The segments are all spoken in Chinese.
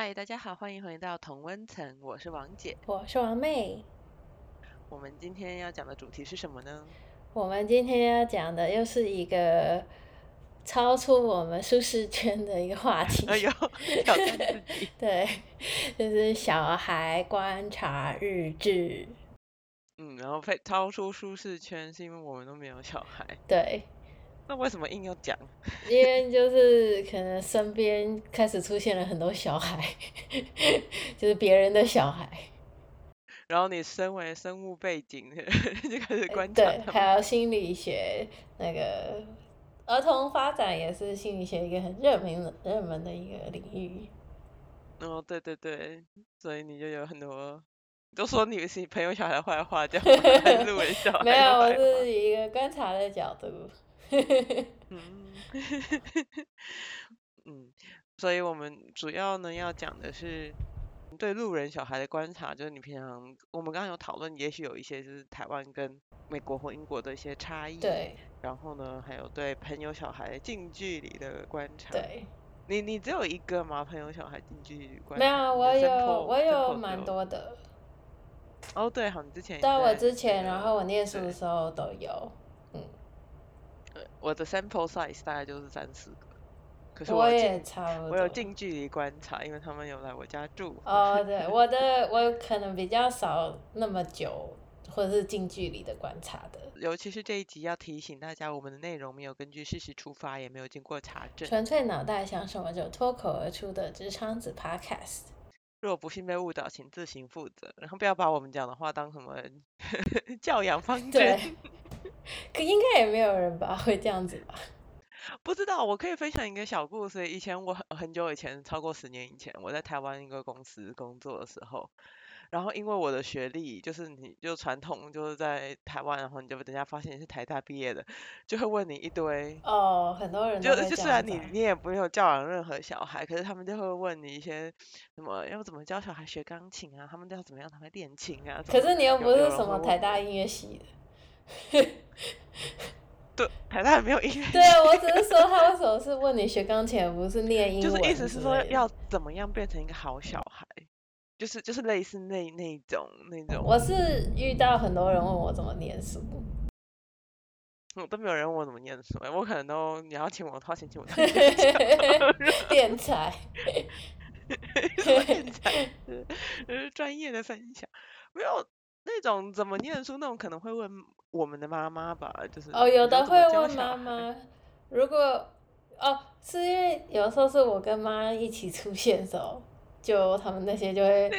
嗨，大家好，欢迎回到同温层，我是王姐。我是王妹。我们今天要讲的主题是什么呢？我们今天要讲的又是一个超出我们舒适圈的一个话题。哎呦，挑战自己。对，就是小孩观察日志。嗯，然后非超出舒适圈，是因为我们都没有小孩。对。那为什么硬要讲？因为就是可能身边开始出现了很多小孩，就是别人的小孩。然后你身为生物背景，就开始观察。对，还有心理学那个儿童发展也是心理学一个很热门、热门的一个领域。哦，对对对，所以你就有很多都说你是朋友小孩的坏话，这样路人小孩。没有，我是以一个观察的角度。嗯，嗯，所以我们主要呢要讲的是对路人小孩的观察，就是你平常我们刚刚有讨论，也许有一些就是台湾跟美国或英国的一些差异，对。然后呢，还有对朋友小孩近距离的观察，对。你你只有一个吗？朋友小孩近距离观察？没有，我有我有蛮多的。哦，对，好，你之前对我之前，然后我念书的时候都有。我的 sample size 大概就是三四个，可是我也差不多。我有近距离观察，因为他们有来我家住。哦，对，我的 我可能比较少那么久，或者是近距离的观察的。尤其是这一集要提醒大家，我们的内容没有根据事实出发，也没有经过查证，纯粹脑袋想什么就脱口而出的直肠子 podcast。若不幸被误导，请自行负责，然后不要把我们讲的话当什么 教养方针。可应该也没有人吧，会这样子吧？不知道，我可以分享一个小故事。以前我很很久以前，超过十年以前，我在台湾一个公司工作的时候，然后因为我的学历，就是你就传统就是在台湾，然后你就等下发现你是台大毕业的，就会问你一堆哦，很多人就就虽然你你也没有教养任何小孩，可是他们就会问你一些什么要怎么教小孩学钢琴啊，他们都要怎么样才会练琴啊？可是你又不是什么台大音乐系的。对，台大没有音乐。对啊，我只是说他为什么是问你学钢琴，不是念英文？就是意思是说要怎么样变成一个好小孩，就是就是类似那那种那种。我是遇到很多人问我怎么念书，我都没有人问我怎么念书，我可能都你要请我，掏钱请我。电才，电才，是，专业的分享没有。那种怎么念书？那种可能会问我们的妈妈吧，就是哦，有的会问妈妈。如果哦，是因为有时候是我跟妈一起出现的时候，就他们那些就会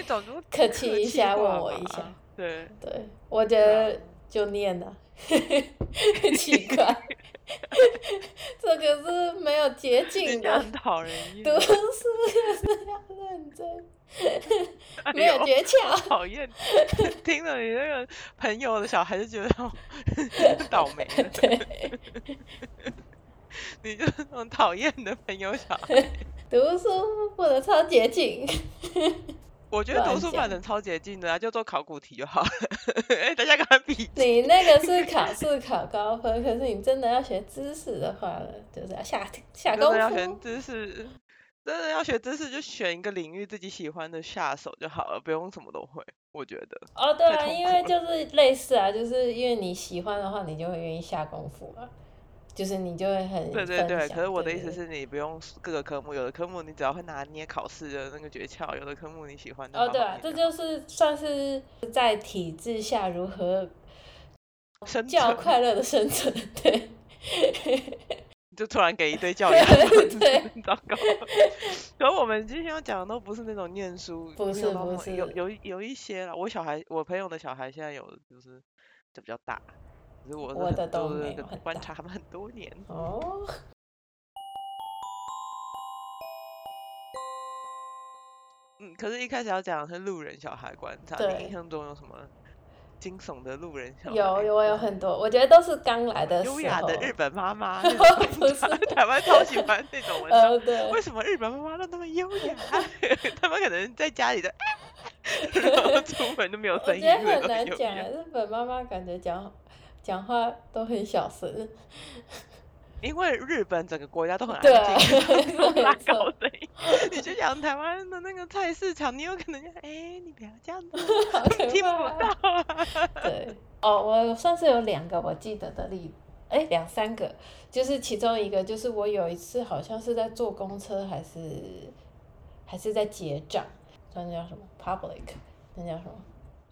客气一下问我一下。对对，我觉得就念了，奇怪，这个是没有捷径的，讨人厌。读书就是要认真。没有诀窍，讨厌。听了你那个朋友的小孩就觉得 倒霉。对，你就是那种讨厌的朋友小孩。读书不能超捷径。我觉得读书反正超捷径的啊，就做考古题就好了。哎，大家跟他比。你那个是考试考高分，可是你真的要学知识的话，就是要下下功夫。要学知识。真的要学知识，就选一个领域自己喜欢的下手就好了，不用什么都会。我觉得。哦，对啊，因为就是类似啊，就是因为你喜欢的话，你就会愿意下功夫啊，就是你就会很。对对对，可是我的意思是你不用各个科目，有的科目你只要会拿捏考试的那个诀窍，有的科目你喜欢的。哦，对啊，这就是算是在体制下如何较快乐的生存，对。就突然给一堆 教养，糟糕。可我们今天要讲的都不是那种念书，不是不是，有有有一些了。我小孩，我朋友的小孩现在有就是就比较大，可是我我的都观察他们很多年。哦。嗯，可是一开始要讲的是路人小孩观察，你印象中有什么？惊悚的路人小孩有有我有很多，我觉得都是刚来的优雅的日本妈妈，不是台湾超喜欢那种 文章。对，为什么日本妈妈都那么优雅？他们可能在家里的，然后出门都没有声音。我觉得很难讲，日本妈妈感觉讲讲话都很小声。因为日本整个国家都很安静，拉高声音。你去讲台湾的那个菜市场，你有可能就哎，你不要这样子，听不到。对，哦，我算是有两个我记得的例子，哎，两三个，就是其中一个就是我有一次好像是在坐公车还是还是在结账，那叫什么 public，那叫什么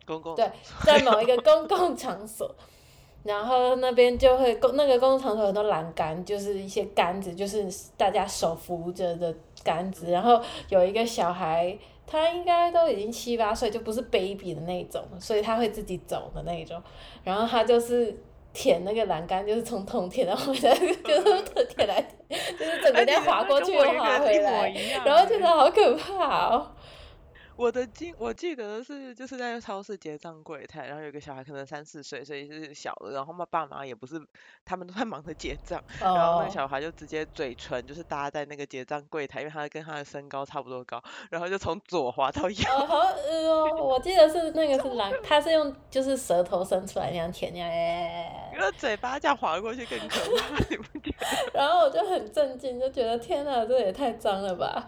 公共？对，在某一个公共场所。然后那边就会公那个公共场所很多栏杆，就是一些杆子，就是大家手扶着的杆子。然后有一个小孩，他应该都已经七八岁，就不是 baby 的那种，所以他会自己走的那种。然后他就是舔那个栏杆，就是从头舔到尾，就是舔来，就是整个在滑过去又滑回来，然后觉得好可怕哦。我的记我记得是就是在超市结账柜台，然后有个小孩可能三四岁，所以是小的，然后他爸妈也不是，他们都在忙着结账，然后那个小孩就直接嘴唇就是搭在那个结账柜台，因为他跟他的身高差不多高，然后就从左滑到右。哦，我记得是那个是蓝，他是用就是舌头伸出来那样舔那样，因为嘴巴这样滑过去更可怕，你不觉得？然后我就很震惊，就觉得天哪，这也太脏了吧，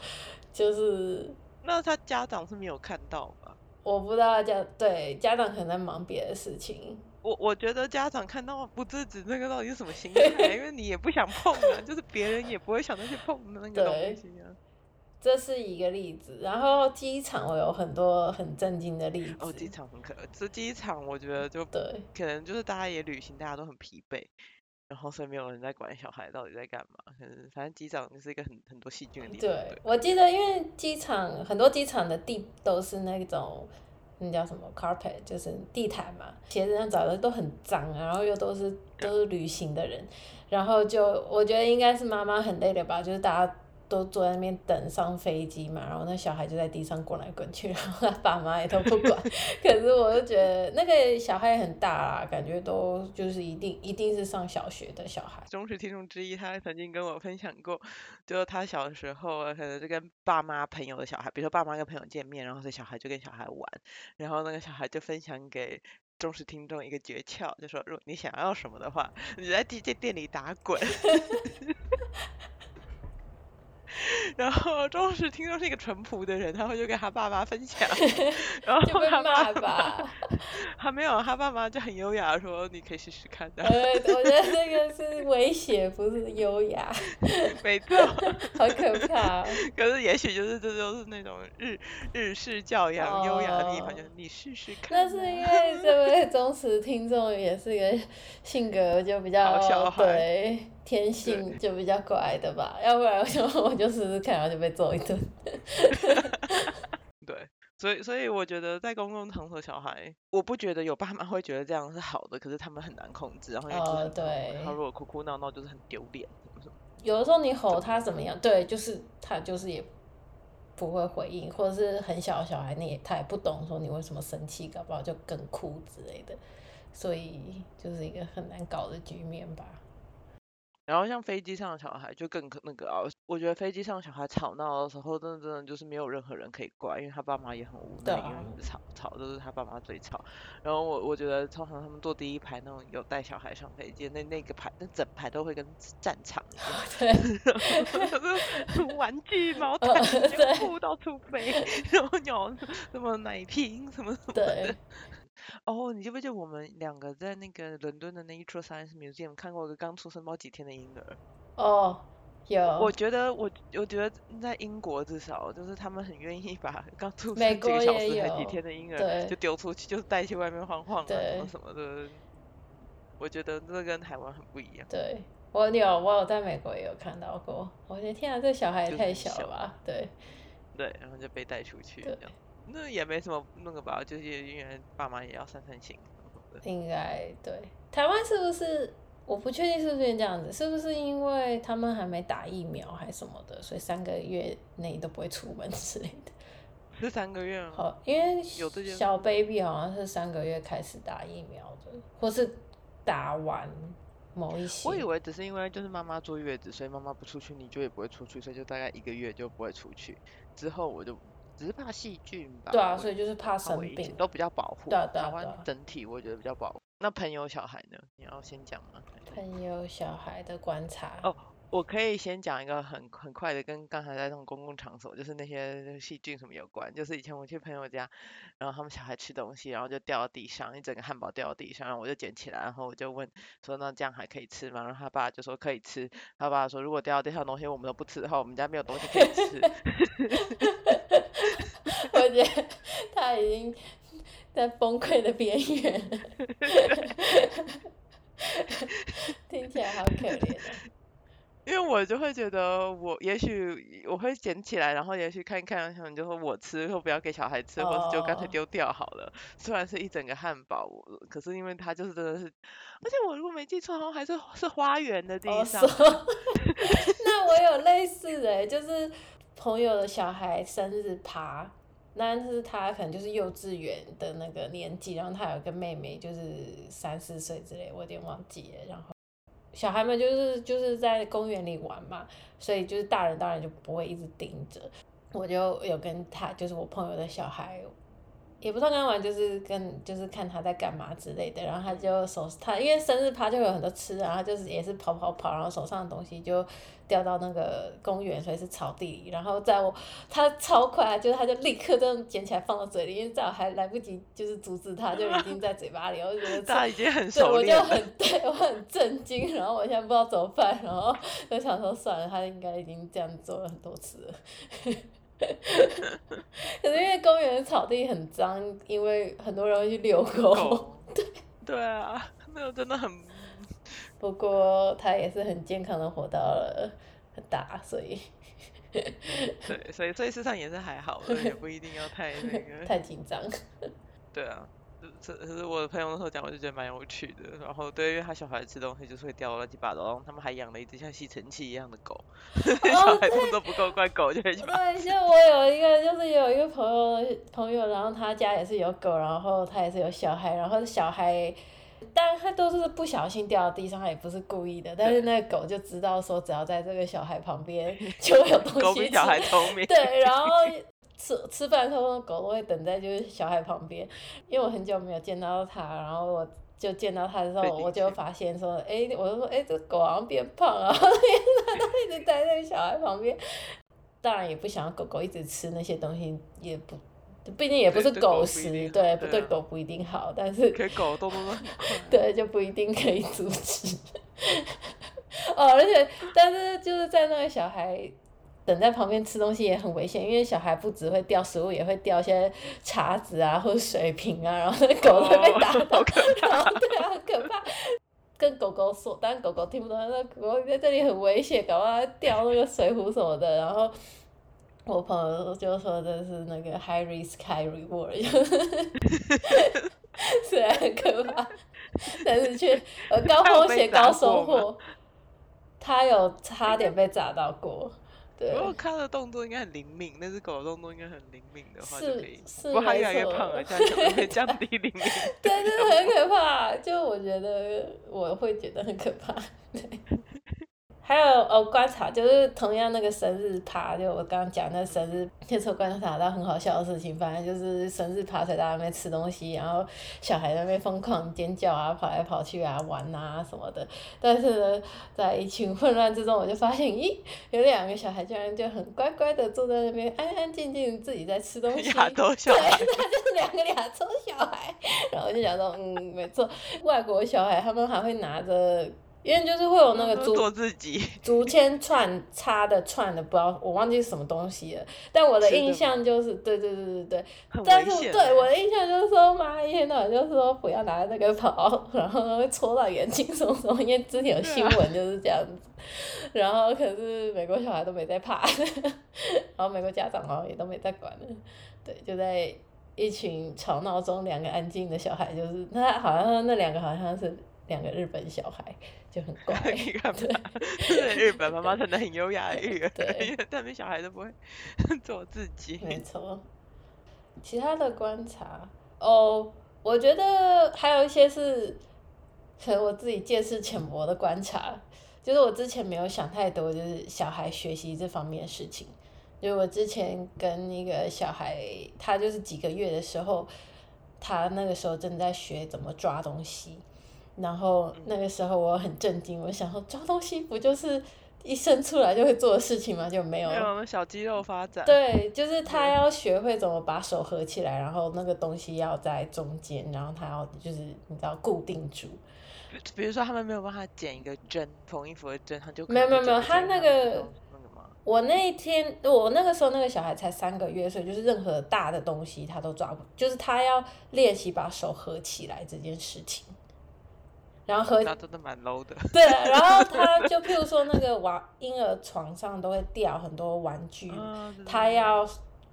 就是。那他家长是没有看到吧？我不知道家对家长可能在忙别的事情。我我觉得家长看到不制止那个到底是什么心态？因为你也不想碰啊，就是别人也不会想到去碰那个东西啊。这是一个例子。然后机场我有很多很震惊的例子。哦，机场很可，这机场我觉得就对，可能就是大家也旅行，大家都很疲惫。然后所以没有人在管小孩到底在干嘛，反正机场就是一个很很多细菌的地方。对，我记得因为机场很多机场的地都是那种那叫什么 carpet，就是地毯嘛，鞋子上找的都很脏，然后又都是都是旅行的人，然后就我觉得应该是妈妈很累了吧，就是大家。都坐在那边等上飞机嘛，然后那小孩就在地上滚来滚去，然后他爸妈也都不管。可是我就觉得那个小孩也很大啦，感觉都就是一定一定是上小学的小孩。忠实听众之一，他曾经跟我分享过，就是他小时候可能就跟爸妈朋友的小孩，比如说爸妈跟朋友见面，然后这小孩就跟小孩玩，然后那个小孩就分享给忠实听众一个诀窍，就说如果你想要什么的话，你在地这店里打滚。然后忠实听说是一个淳朴的人，然后就跟他爸妈分享，然后他爸爸，他没有，他爸妈就很优雅说你可以试试看的。呃，我觉得这个是威胁，不是优雅。没错，好可怕。可是也许就是这就是那种日日式教养优雅的地方，就是你试试看。那是因为这位忠实听众也是一个性格就比较对。天性就比较乖的吧，要不然我就我就试试看，然后就被揍一顿。对，所以所以我觉得在公共场所，小孩我不觉得有爸妈会觉得这样是好的，可是他们很难控制，然后也哦对，他如果哭哭闹闹就是很丢脸。有的时候你吼他怎么样？对，就是他就是也不会回应，或者是很小的小孩，你也他也不懂说你为什么生气，搞不好就更哭之类的，所以就是一个很难搞的局面吧。然后像飞机上的小孩就更可那个啊，我觉得飞机上小孩吵闹的时候，真的真的就是没有任何人可以怪，因为他爸妈也很无奈，因为一直吵吵都是他爸妈最吵。然后我我觉得通常他们坐第一排那种有带小孩上飞机，那那个排那整排都会跟战场一样，对，玩具毛毯布到处飞，然后鸟什么奶瓶什么什么的。哦，你记不记得我们两个在那个伦敦的 Nature Science Museum 看过一个刚出生没几天的婴儿？哦，有。我觉得我我觉得在英国至少就是他们很愿意把 刚出生几个小时还几天的婴儿就丢出去，就带去外面晃晃啊什么什么的。我觉得这跟台湾很不一样。对，我有我有在美国也有看到过。我觉得天啊，这小孩也太小了吧？对。对，然后就被带出去。对。那也没什么那个吧，就是因为爸妈也要散散心。应该对，台湾是不是？我不确定是不是这样子，是不是因为他们还没打疫苗还是什么的，所以三个月内都不会出门之类的。是三个月好，因为小 baby 好像是三个月开始打疫苗的，或是打完某一些。我以为只是因为就是妈妈坐月子，所以妈妈不出去，你就也不会出去，所以就大概一个月就不会出去。之后我就。只是怕细菌吧。对啊，所以就是怕生病，都比较保护。对啊，台湾整体我觉得比较保护。那朋友小孩呢？你要先讲吗？朋友小孩的观察。哦，我可以先讲一个很很快的，跟刚才在那种公共场所，就是那些细菌什么有关。就是以前我去朋友家，然后他们小孩吃东西，然后就掉到地上，一整个汉堡掉到地上，然后我就捡起来，然后我就问说那这样还可以吃吗？然后他爸就说可以吃。他爸说如果掉到地上东西我们都不吃的话，我们家没有东西可以吃。我觉得他已经在崩溃的边缘，听起来好可怜。因为我就会觉得，我也许我会捡起来，然后也许看一看，可能就说我吃，或不要给小孩吃，或者就干脆丢掉好了。虽然是一整个汉堡，可是因为它就是真的是，而且我如果没记错，好像还是是花园的地上。那我有类似的，就是朋友的小孩生日趴，但是他可能就是幼稚园的那个年纪，然后他有个妹妹，就是三四岁之类，我有点忘记了，然后。小孩们就是就是在公园里玩嘛，所以就是大人当然就不会一直盯着。我就有跟他，就是我朋友的小孩。也不算刚玩，就是跟就是看他在干嘛？之类的，然后他就手他因为生日趴就有很多吃，然后就是也是跑跑跑，然后手上的东西就掉到那个公园，所以是草地里，然后在我他超快，就是他就立刻这样捡起来放到嘴里，因为在我还来不及就是阻止他，就已经在嘴巴里，我就觉 得他已经很熟练，我就很对我很震惊，然后我现在不知道怎么办，然后就想说算了，他应该已经这样做了很多次了。可是因为公园的草地很脏，因为很多人会去遛狗。对对啊，那个真的很。不过他也是很健康的活到了很大，所以。对，所以所以事实上也是还好的，也不一定要太那个。太紧张。对啊。这可是我的朋友那时候讲，我就觉得蛮有趣的。然后对，因为他小孩吃东西就是会掉乱七八糟，然后他们还养了一只像吸尘器一样的狗，小孩子都不够乖，狗就会去。对，像我有一个，就是有一个朋友朋友，然后他家也是有狗，然后他也是有小孩，然后小孩，但他都是不小心掉到地上，他也不是故意的，但是那个狗就知道说，只要在这个小孩旁边 就会有东西。狗比小孩聪明。对，然后。吃吃饭的时候，狗都会等在就是小孩旁边，因为我很久没有见到它，然后我就见到它的时候，我就发现说，哎，我就说，哎，这狗好像变胖了，它 都一直待在小孩旁边。当然也不想要狗狗一直吃那些东西，也不，毕竟也不是狗食，对，不对狗不一定好，但是给狗动动 对，就不一定可以阻止。哦，而且，但是就是在那个小孩。等在旁边吃东西也很危险，因为小孩不只会掉食物，也会掉一些茶子啊或者水瓶啊，然后那狗会被打到，然后对啊，很可怕。跟狗狗说，但狗狗听不懂，那狗狗在这里很危险，搞不好掉那个水壶什么的。然后我朋友就说这是那个 high risk high reward，虽然很可怕，但是却呃高风险高收获。他有差点被砸到过。如果它的动作应该很灵敏，那只狗的动作应该很灵敏的话就可以。不过它越来越胖了，这样就会降低灵敏。对，真的很可怕。就我觉得，我会觉得很可怕。还有哦，观察就是同样那个生日趴，就我刚刚讲那生日，那时候观察到很好笑的事情，反正就是生日趴在那边吃东西，然后小孩在那边疯狂尖叫啊，跑来跑去啊，玩啊什么的。但是呢，在一群混乱之中，我就发现，咦，有两个小孩居然就很乖乖的坐在那边，安安静静自己在吃东西。亚洲小孩。对，那就是两个亚洲小孩。然后我就想说，嗯，没错，外国小孩他们还会拿着。因为就是会有那个竹竹签串插的串的，不知道我忘记是什么东西了。但我的印象就是，对对对对对。但是对我的印象就是说，妈一天到晚就是说不要拿那个跑，然后会戳到眼睛什么什么。因为之前有新闻就是这样子。然后可是美国小孩都没在怕，然后美国家长好像也都没在管了。对，就在一群吵闹中，两个安静的小孩，就是他好像那两个好像是两个日本小孩。就很乖，对，日本妈妈真的很优雅的育儿，因为他们小孩都不会 做自己。没错，其他的观察哦，我觉得还有一些是，可能我自己见识浅薄的观察，就是我之前没有想太多，就是小孩学习这方面的事情。就我之前跟一个小孩，他就是几个月的时候，他那个时候正在学怎么抓东西。然后那个时候我很震惊，我想说抓东西不就是一生出来就会做的事情吗？就没有没。有小肌肉发展。对，就是他要学会怎么把手合起来，然后那个东西要在中间，然后他要就是你知道固定住。比如说他们没有办法剪一个针，缝衣服的针，他就没有没有没有他那个？我那一天，我那个时候那个小孩才三个月，所以就是任何大的东西他都抓不，就是他要练习把手合起来这件事情。然后合那真的蛮 low 的。对，然后 他就譬如说那个娃婴儿床上都会掉很多玩具，他要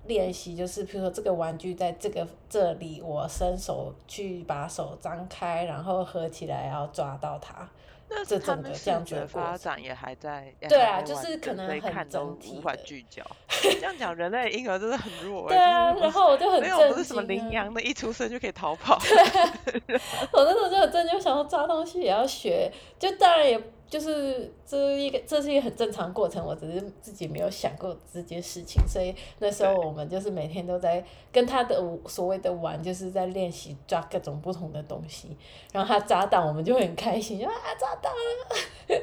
练习，就是譬如说这个玩具在这个这里，我伸手去把手张开，然后合起来，要抓到它。那这他们整个这样视觉子的发展也还在，对啊就是可能很看都整体无法聚焦。这样讲，人类婴儿真的很弱欸。对啊，然后我就很没有不是什么羚羊的，一出生就可以逃跑。我那时候就很震惊，想说抓东西也要学，就当然也就是这一个这是一个很正常过程，我只是自己没有想过这件事情，所以那时候我们就是每天都在跟他的所谓的玩，就是在练习抓各种不同的东西，然后他抓到我们就会很开心，就啊抓到了，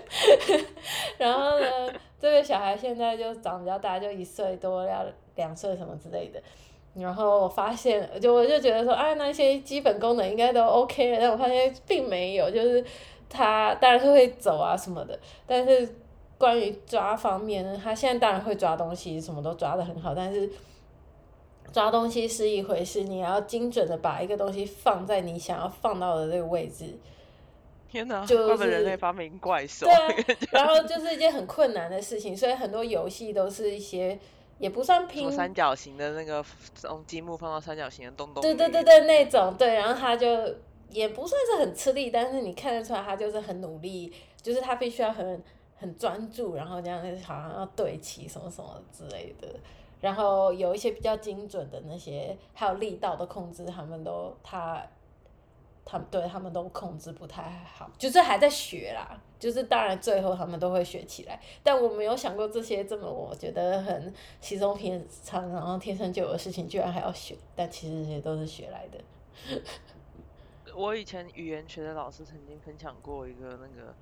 然后呢，这个小孩现在就长比较大，就一岁多要两岁什么之类的。然后我发现，就我就觉得说，啊，那些基本功能应该都 OK 了，但我发现并没有，就是他当然是会走啊什么的，但是关于抓方面呢，他现在当然会抓东西，什么都抓得很好，但是抓东西是一回事，你要精准的把一个东西放在你想要放到的这个位置，天哪，就怪不得人是类发明怪兽对。啊，然后就是一件很困难的事情，所以很多游戏都是一些也不算拼三角形的那个从积木放到三角形的洞洞。对对对对，那种对，然后他就也不算是很吃力，但是你看得出来他就是很努力，就是他必须要很很专注，然后这样好像要对齐什么什么之类的。然后有一些比较精准的那些，还有力道的控制，他们都他他们对他们都控制不太好，就是还在学啦。就是当然最后他们都会学起来，但我没有想过这些这么我觉得很稀松平常，然后天生就有的事情，居然还要学，但其实这些都是学来的。我以前语言学的老师曾经分享过一个那个，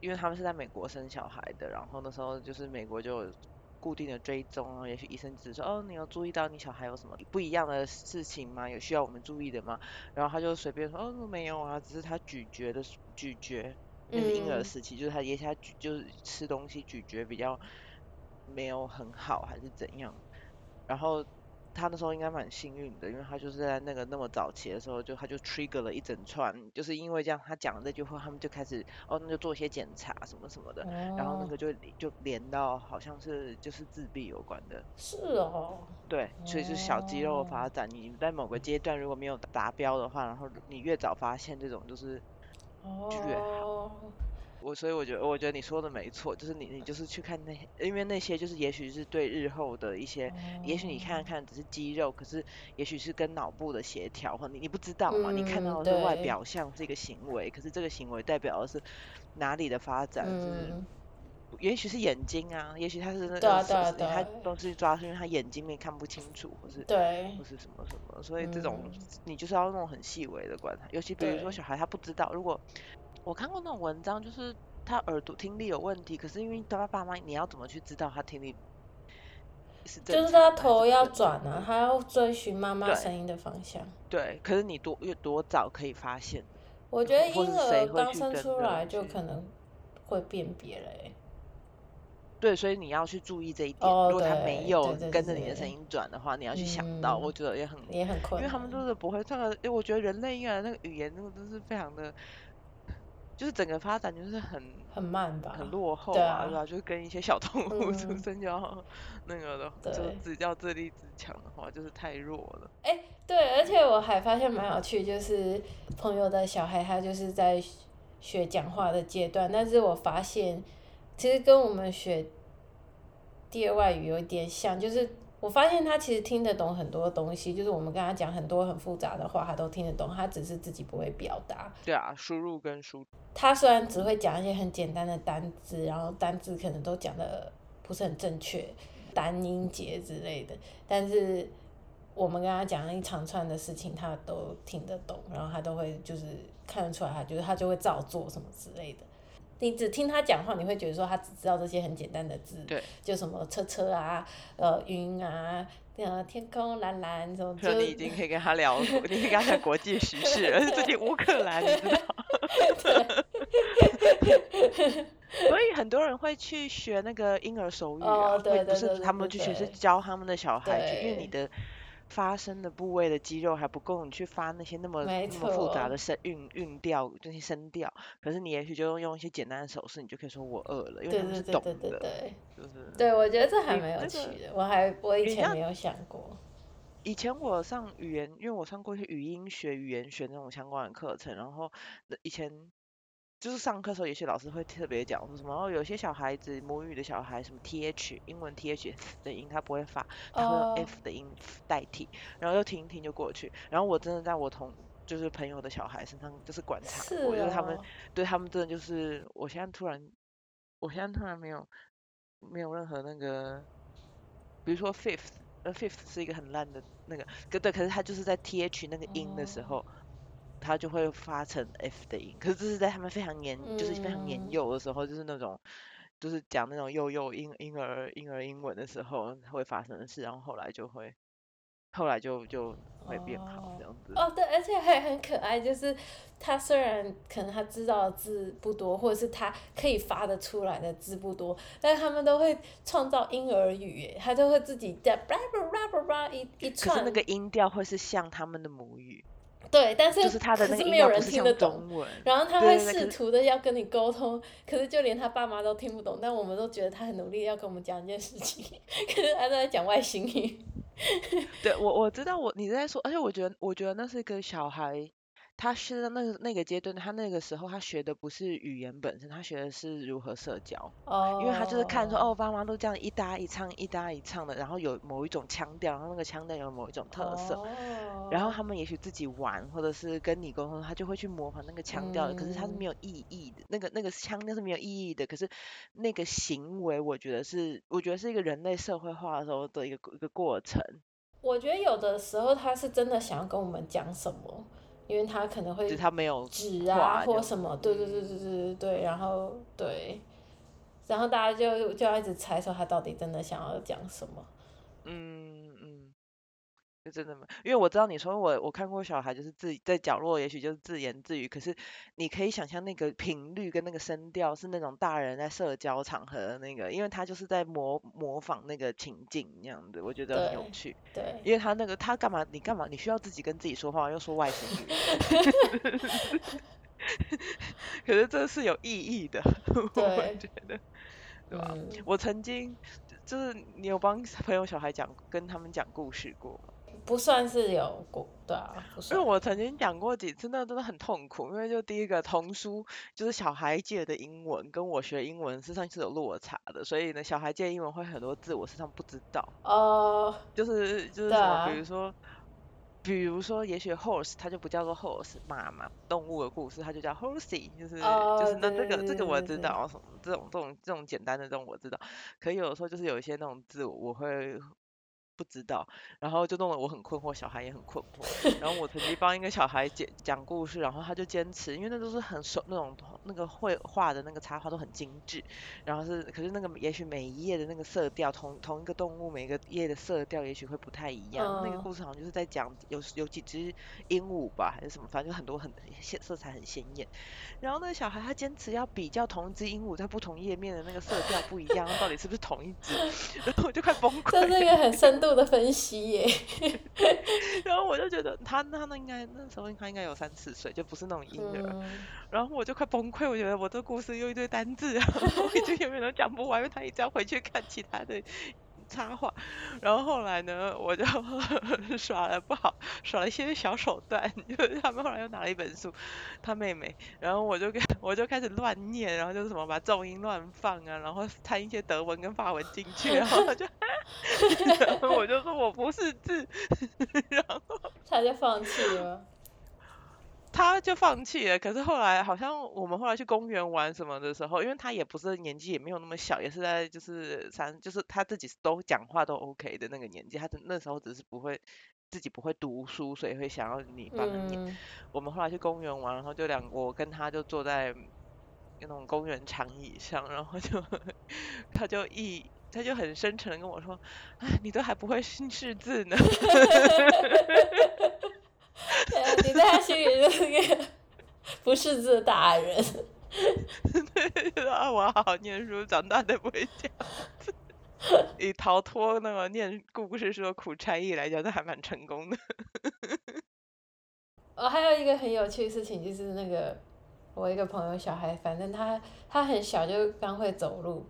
因为他们是在美国生小孩的，然后那时候就是美国就有固定的追踪，然后也许医生只是说哦，你有注意到你小孩有什么不一样的事情吗？有需要我们注意的吗？然后他就随便说哦没有啊，只是他咀嚼的咀嚼，那是婴儿嗯时期，就是他也许他咀就是吃东西咀嚼比较没有很好还是怎样，然后。他那时候应该蛮幸运的，因为他就是在那个那么早期的时候，就他就 trigger 了一整串，就是因为这样，他讲了这句话，他们就开始哦，那就做一些检查什么什么的，然后那哦，个就就连到好像是就是自闭有关的，是哦，对，所以就是小肌肉发展，你在某个阶段如果没有达标的话，然后你越早发现这种就是越哦，我，所以我觉得我觉得你说的没错，就是你你就是去看那，因为那些就是也许是对日后的一些。也许你看哦。看只是肌肉，可是也许是跟脑部的协调，或你你不知道嘛，你看嗯到的是外表像是一个行为，可是这个行为代表的是哪里的发展，就是嗯，也许是眼睛啊，也许他是那对啊个是他都是抓是因为他眼睛面看不清楚，或是对。或，是什么什么，所以这种嗯。你就是要那种很细微的观察，尤其比如说小孩他不知道，如果我看过那种文章，就是他耳朵听力有问题，可是因为他爸爸妈你要怎么去知道他听力是就是他头要转啊，他要追寻妈妈声音的方向。对，可是你多越多早可以发现，我觉得婴儿刚生出来就可能会辨别了欸对，所以你要去注意这一点。哦如果他没有跟着你的声音转的话，你要去想到，我嗯觉得也很也很困难。因为他们都是不会这个，因为我觉得人类婴儿那个语言那个真是非常的，就是整个发展就是很很慢吧？很落后对啊，对啊吧？就是跟一些小动物出嗯生就要 那个的，就对自要自立自强的话，就是太弱了。哎、对，而且我还发现蛮有趣，就是朋友的小孩他就是在学讲话的阶段，但是我发现其实跟我们学第二外语有一点像，就是我发现他其实听得懂很多东西，就是我们跟他讲很多很复杂的话，他都听得懂，他只是自己不会表达。对啊，输入跟输他虽然只会讲一些很简单的单字，然后单字可能都讲的不是很正确，单音节之类的，但是我们跟他讲一长串的事情，他都听得懂，然后他都会就是看得出来，他就是他就会照做什么之类的。你只听他讲话，你会觉得说他只知道这些很简单的字，对，就什么车车啊，呃，云啊，呃，天空蓝蓝什么，就你已经可以跟他聊，你可以跟他讲国际时事了，最近乌克兰，你知道。所以很多人会去学那个婴儿手语啊，哦对会不是他们去学，是教他们的小孩去，因为你的发声的部位的肌肉还不够，你去发那些那么那么复杂的声韵韵调这些声调，可是你也许就用用一些简单的手势，你就可以说我饿了，因为他们是懂的，对对，就是。对我觉得这还蛮有趣的，我还我以前没有想过，以前我上语言，因为我上过一些语音学、语言学那种相关的课程，然后以前就是上课的时候，有些老师会特别讲说什么，哦，有些小孩子母语的小孩，什么 th 英文 th 的音他不会发，他会用哦。F 的音代替，然后又听一听就过去。然后我真的在我同就是朋友的小孩身上就是观察是过，就是他们哦，对他们真的就是，我现在突然，我现在突然没有没有任何那个，比如说 fifth，呃 fifth 是一个很烂的那个，可对，可是他就是在 th 那个音的时哦。候，他就会发成 f 的音，可是这是在他们非常年，就是非常年嗯幼的时候，就是那种。就是讲那种幼幼婴婴儿婴儿英文的时候会发生的事，然后后来就会，后来就就会变好这样子。哦，对，而且还很可爱，就是他虽然可能他知道的字不多，或者是他可以发的出来的字不多，但是他们都会创造婴儿语，耶他都会自己在叭叭叭叭叭一一可是那，个音调会是像他们的母语，对，但是就是他的可那个没有人听得懂。然后他会试图的要跟你沟通，可是就连他爸妈都听不懂，但我们都觉得他很努力要跟我们讲一件事情，可是他都在讲外星语。对我我知道我你在说，而且我觉得我觉得那是一个小孩，他是在那个那个阶段，他那个时候他学的不是语言本身，他学的是如何社交。哦，因为他就是看说，哦，爸妈都这样一搭一唱一搭一唱的，然后有某一种腔调，然后那个腔调有某一种特色，哦，然后他们也许自己玩，或者是跟你沟通，他就会去模仿那个腔调的，可是他是没嗯有意义的，那个那个腔调是没有意义的，可是那个行为，我觉得是，我觉得是一个人类社会化的时候的一个一个过程。我觉得有的时候他是真的想要跟我们讲什么，因为他可能会他没有纸啊或什么，对对对对对对对，然后对，然后大家就就要一直猜说他到底真的想要讲什么。嗯嗯，就真的吗？因为我知道你说我我看过小孩就是自己在角落，也许就是自言自语，可是你可以想象那个频率跟那个声调是那种大人在社交场合的那个，因为他就是在模模仿那个情境那样子，我觉得很有趣。对，因为他那个他干嘛？你干嘛？你需要自己跟自己说话，又说外星语，可是这是有意义的，我对觉得，对吧？嗯，我曾经就是你有帮朋友小孩讲跟他们讲故事过吗？不算是有过，对啊，不因为算。我曾经讲过几次，那真的很痛苦。因为就第一个童书，就是小孩界的英文，跟我学英文实际上是有落差的，所以呢，小孩界英文会很多字我实际上不知道，哦，就是就是什么，比啊，如说。比如说，也许 horse 它就不叫做 horse 马嘛，动物的故事它就叫 horsey，就是就哦，是那这个这个我知道，什么这种这种这种简单的这种我知道，可有的时候就是有一些那种字我会不知道，然后就弄得我很困惑，小孩也很困惑。然后我曾经帮一个小孩讲讲故事，然后他就坚持，因为那都是很手那种那个绘画的那个插画都很精致，然后是可是那个也许每一页的那个色调，同同一个动物每个页的色调也许会不太一样。那个嗯，故事好像就是在讲有有几只鹦鹉吧，还是什么，反正就很多很鲜色彩很鲜艳。然后那个小孩他坚持要比较同一只鹦鹉在不同页面的那个色调不一样，到底是不是同一只？然后我就快崩这是溃。一个很深度的分析耶。然后我就觉得他他那应该那时候他应该有三四岁，就不是那种婴儿。嗯，然后我就快崩溃，我觉得我这故事又一堆单字，然后我已经 永远都讲不完，因为他一直要回去看其他的插画。然后后来呢，我就 耍了不好，耍了一些小手段，就是他们后来又拿了一本书，他妹妹，然后我就跟我就开始乱念，然后就是什么把重音乱放啊，然后掺一些德文跟法文进去，然后他就，然后我就说我不是字，然后。他就放弃了。他就放弃了，可是后来好像我们后来去公园玩什么的时候，因为他也不是年纪也没有那么小，也是在就是三，就是他自己都讲话都 OK 的那个年纪，他只那时候只是不会自己不会读书，所以会想要你帮他念。嗯，我们后来去公园玩，然后就两我跟他就坐在那种公园长椅上，然后就他就一他就很深沉的跟我说，哎，你都还不会 姓识字呢。他心里就是个不识字的大人。啊，我好好念书，长大才不会这样子。以逃脱那个念故事书的苦差役来讲，这还蛮成功的。哦，还有一个很有趣的事情，就是那个我一个朋友小孩，反正他他很小就刚会走路，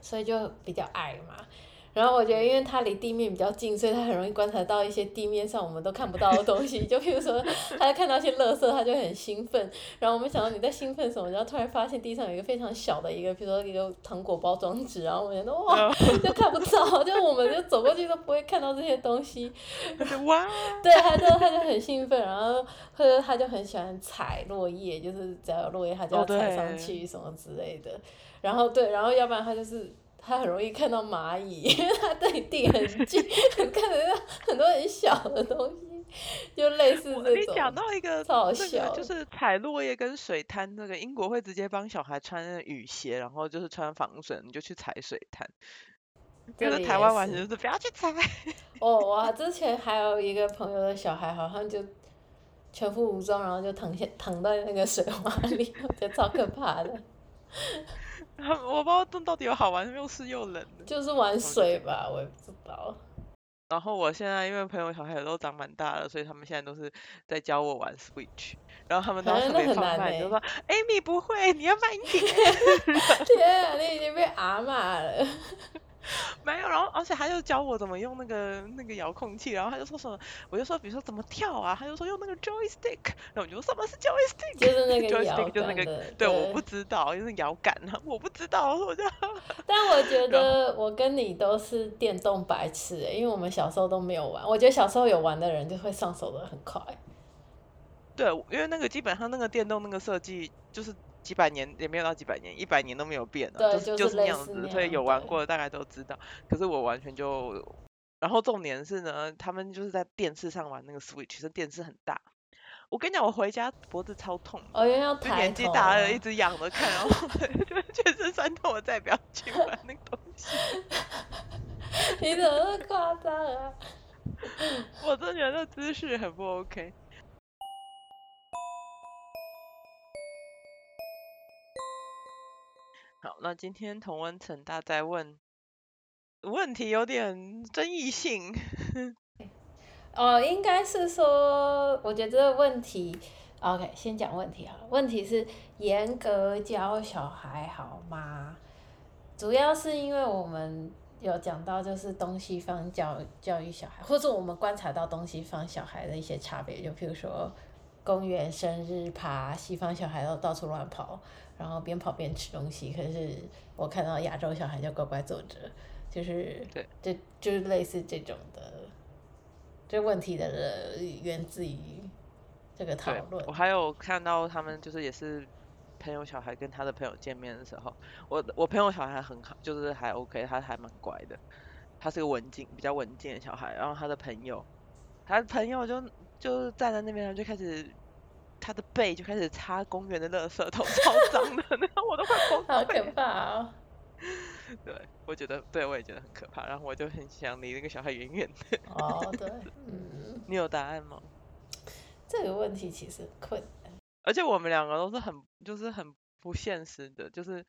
所以就比较矮嘛。然后我觉得，因为它离地面比较近，所以它很容易观察到一些地面上我们都看不到的东西。就比如说，它看到一些垃圾，它就很兴奋。然后我们想到你在兴奋什么，然后突然发现地上有一个非常小的一个，比如说一个糖果包装纸，然后我们觉得哇，就看不到，就我们就走过去都不会看到这些东西。哇！对，它就它就很兴奋，然后或者它就很喜欢踩落叶，就是只要有落叶，它就要踩上去什么之类的。然后对，然后要不然它就是。他很容易看到蚂蚁，因为他对地很近，看得到很多很小的东西，就类似这种。你讲到一个，好笑，就是踩落叶跟水滩，那个英国会直接帮小孩穿雨鞋，然后就是穿防水，你就去踩水滩。就是台湾完全就是不要去踩。哦，我之前还有一个朋友的小孩，好像就全副武装，然后就躺下躺在那个水洼里，我觉得超可怕的。我不知道这到底有好玩，又是又冷的。就是玩水吧，我也不知道。然后我现在因为朋友小孩都长蛮大了，所以他们现在都是在教我玩 Switch。然后他们都特别放慢，就说：“Amy 不会，你要慢一点。”天啊，你已经被阿骂了。没有，然后而且他就教我怎么用那个那个遥控器，然后他就说什么，我就说比如说怎么跳啊，他就说用那个 joystick，然后我就说什么是 joystick，就是那个 joystick 就那个，对，我不知道，就是摇杆啊，我不知道，我就。但我觉得我跟你都是电动白痴哎，因为我们小时候都没有玩，我觉得小时候有玩的人就会上手的很快。对，因为那个基本上那个电动那个设计就是。几百年也没有到几百年，一百年都没有变了，就是就是那样子，所以有玩过的大概都知道。可是我完全就，然后重点是呢，他们就是在电视上玩那个 Switch，其实电视很大。我跟你讲，我回家脖子超痛，哦，要就年纪大了，一直仰着看，然后 全身酸痛，我再也不要去玩那个东西。你怎么那么夸张啊？我真觉得姿势很不 OK。好，那今天同温层大在问问题有点争议性。哦，应该是说，我觉得这个问题，OK，先讲问题好了。问题是严格教小孩好吗？主要是因为我们有讲到，就是东西方教教育小孩，或者我们观察到东西方小孩的一些差别，就譬如说公园生日趴，西方小孩都到处乱跑。然后边跑边吃东西，可是我看到亚洲小孩就乖乖坐着，就是对，就就是类似这种的，这问题的源自于这个讨论。我还有看到他们就是也是朋友小孩跟他的朋友见面的时候，我我朋友小孩很好，就是还 OK，他还蛮乖的，他是个文静比较文静的小孩，然后他的朋友，他的朋友就就站在那边然后就开始。他的背就开始擦公园的垃圾桶，超脏的，然后我都快崩溃好可怕哦！对，我觉得，对我也觉得很可怕，然后我就很想离那个小孩远远的。哦，对，嗯。你有答案吗？这个问题其实困难。而且我们两个都是很，就是很不现实的，就是，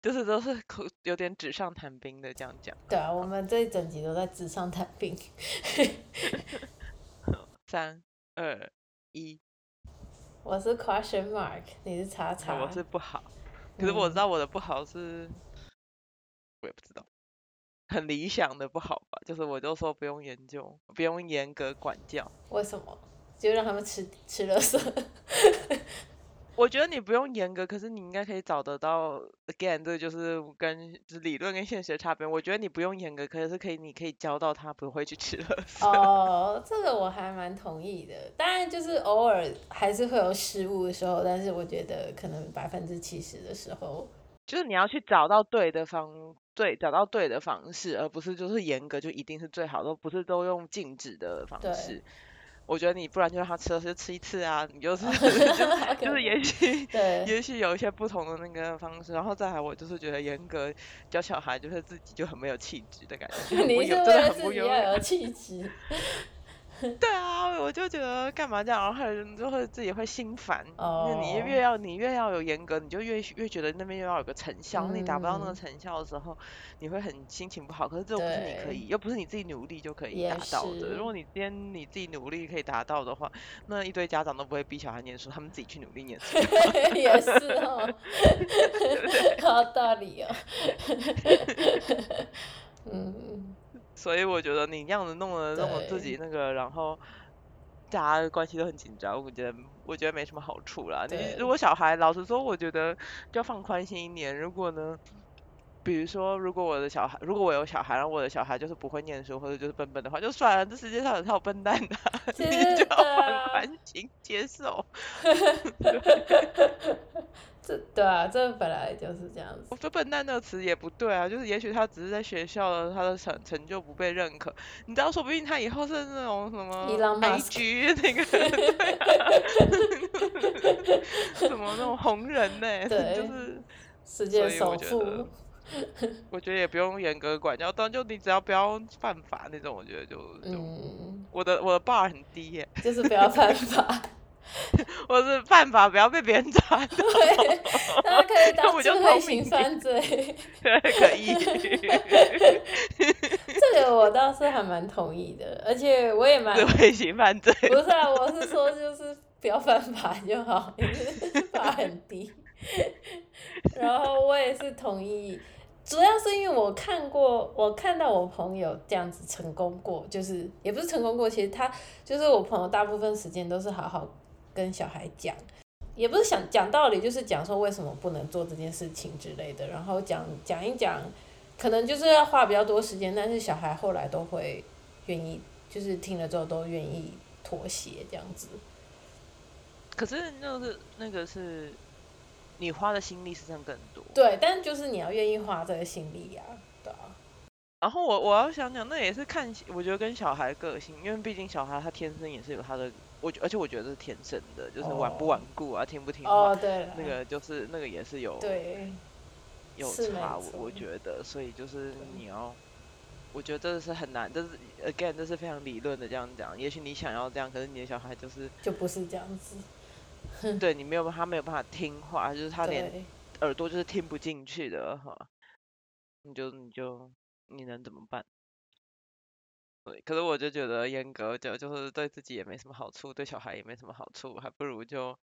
就是都是可有点纸上谈兵的这样讲。对啊，我们这一整集都在纸上谈兵。三二一。我是 question mark，你是叉叉。我是不好，可是我知道我的不好是，我也不知道，很理想的不好吧？就是我就说不用研究，不用严格管教。为什么？就让他们吃吃乐色。我觉得你不用严格，可是你应该可以找得到。Again，这就是跟就是理论跟现实的差别。我觉得你不用严格，可是可以，你可以教到他不会去吃垃圾。哦，这个我还蛮同意的。当然，就是偶尔还是会有失误的时候，但是我觉得可能百分之七十的时候，就是你要去找到对的方，对，找到对的方式，而不是就是严格就一定是最好的，不是都用禁止的方式。我觉得你不然就让他吃了就吃一次啊，你就是 就就是也许对，也许有一些不同的那个方式，然后再来我就是觉得严格教小孩就是自己就很没有气质的感觉，很不你是为有真的了自己很不有气质，对啊，我就觉得干嘛这样，然后人就会自己会心烦。那你哦越要你越要有严格，你就越越觉得那边又要有个成效，你达不到那个嗯成效的时候，你会很心情不好。可是这又不是你可以，又不是你自己努力就可以达到的。如果你今天你自己努力可以达到的话，那一堆家长都不会逼小孩念书，他们自己去努力念书。也是哦，好道理哦。嗯，所以我觉得你那样子弄了弄了自己那个，然后大家关系都很紧张，我觉得我觉得没什么好处啦。你如果小孩，老实说，我觉得就要放宽心一点。如果呢，比如说，如果我的小孩，如果我有小孩，然后我的小孩就是不会念书或者就是笨笨的话，就算了，这世界上有太有笨蛋 的啊，你就要放对啊宽心接受。这对啊，这本来就是这样子。我说笨蛋那个词也不对啊，就是也许他只是在学校的他的成成就不被认可，你知道，说不定他以后是那种什么 Musk IG 那个 对啊，什么那种红人呢、对就是世界首所以我觉富得，我觉得也不用严格管教，当然就你只要不要犯法那种，我觉得就就、嗯，我的我的 bar 很低耶、就是不要犯法。我是犯法不要被别人抓到，对，大家可以当我就智慧聪明型犯罪。对，可以。这个我倒是还蛮同意的，而且我也蛮智慧型犯罪，不是啊，我是说就是不要犯法就好，法很低。然后我也是同意，主要是因为我看过，我看到我朋友这样子成功过，就是也不是成功过，其实他就是我朋友大部分时间都是好好跟小孩讲。也不是想讲道理，就是讲说为什么不能做这件事情之类的，然后讲讲一讲，可能就是要花比较多时间，但是小孩后来都会愿意，就是听了之后都愿意妥协这样子。可是那个是那个是你花的心力实际上更多。对，但就是你要愿意花这个心力呀、对啊，然后我我要想想，那也是看，我觉得跟小孩个性，因为毕竟小孩他天生也是有他的，我觉而且我觉得是天生的，就是顽不哦顽固啊，听不听话，哦，对，那个就是那个也是有对，有差，我我觉得，所以就是你要，我觉得这是很难，这是 again 这是非常理论的这样讲，也许你想要这样，可是你的小孩就是就不是这样子。对你没有他没有办法听话，就是他连，耳朵就是听不进去的哈，你就你就你能怎么办？对，可是我就觉得严格就就是对自己也没什么好处，对小孩也没什么好处，还不如就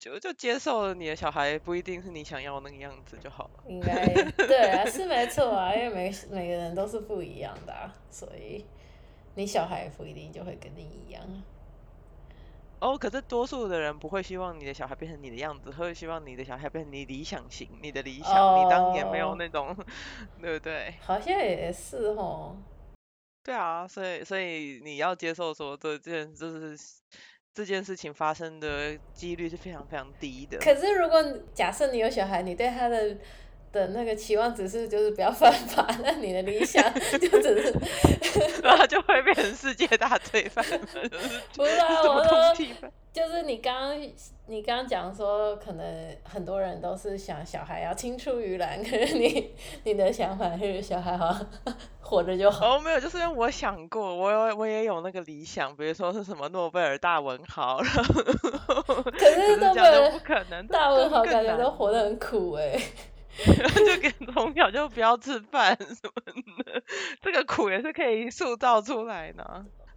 就就接受了你的小孩不一定是你想要那个样子就好了。应该对啊，是没错啊，因为每每个人都是不一样的、啊，所以你小孩也不一定就会跟你一样。哦，可是多数的人不会希望你的小孩变成你的样子，会希望你的小孩变成你理想型，你的理想，你当年没有哦那种，对不对？好像也是哦。对啊，所以所以你要接受说这件就是这件事情发生的几率是非常非常低的。可是如果假设你有小孩，你对他的的那个期望只是就是不要犯法，那你的理想就只是 然后就会变成世界大罪犯 不是啊？我说。就是你刚刚你刚刚讲说，可能很多人都是想小孩要青出于蓝，可是你你的想法是小孩好像 活着就好。哦，没有，就是因为我想过，我有我也有那个理想，比如说是什么诺贝尔大文豪，然后可可是诺贝尔不可能，大文豪感觉都活得很苦哎、就给从小就不要吃饭什么的，这个苦也是可以塑造出来的啊。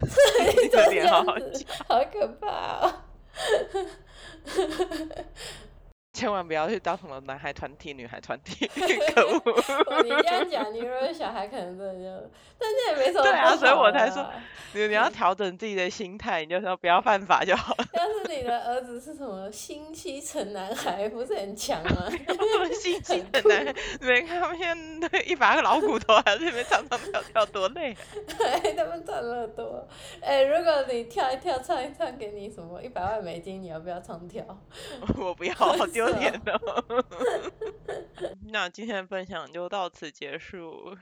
你的这脸好好笑好可怕哦。千万不要去当什么男孩团体、女孩团体，可恶！哦你这样讲，你如果小孩，可能真的就，但是也没什么对啊所以我才说你你要调整自己的心态，你就说不要犯法就好了。要是你的儿子是什么新西城男孩，不是很强吗？这么细心的男孩，你没看他们现在一把个老骨头还在那边唱唱跳跳，多累啊！对，他们赚了多。哎、如果你跳一跳、唱一唱，给你什么一百万美金，你要不要唱跳？我不要，那今天的分享就到此结束。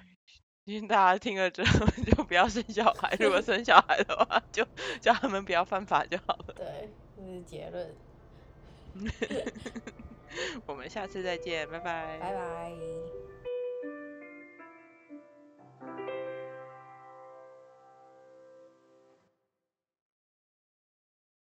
大家听了之后 就不要生小孩，如果生小孩的话，就叫他们不要犯法就好了。对，这是结论。我们下次再见，拜拜，拜拜。